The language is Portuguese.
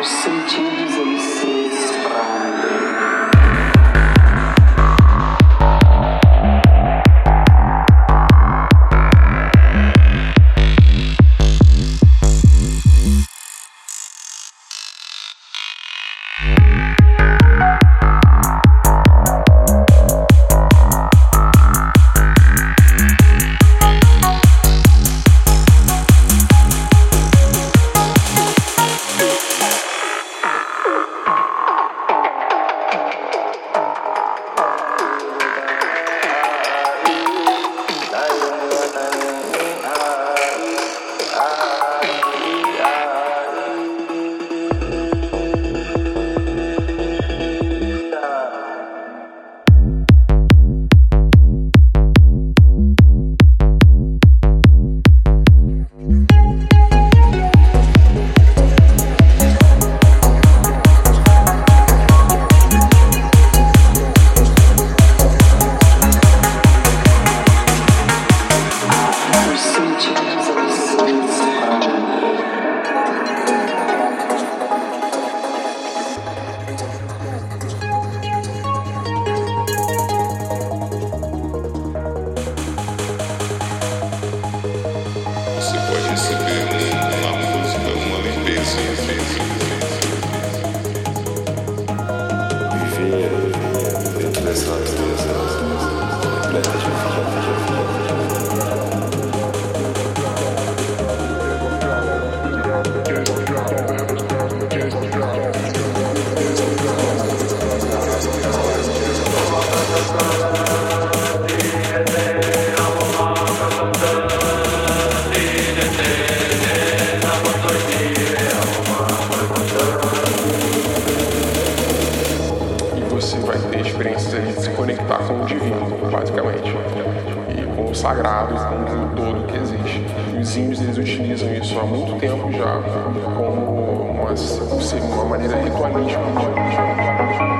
os sentidos eles se conectar com o divino, basicamente, e com o sagrado, com o todo que existe. Os índios eles utilizam isso há muito tempo já como uma, uma maneira ritualística.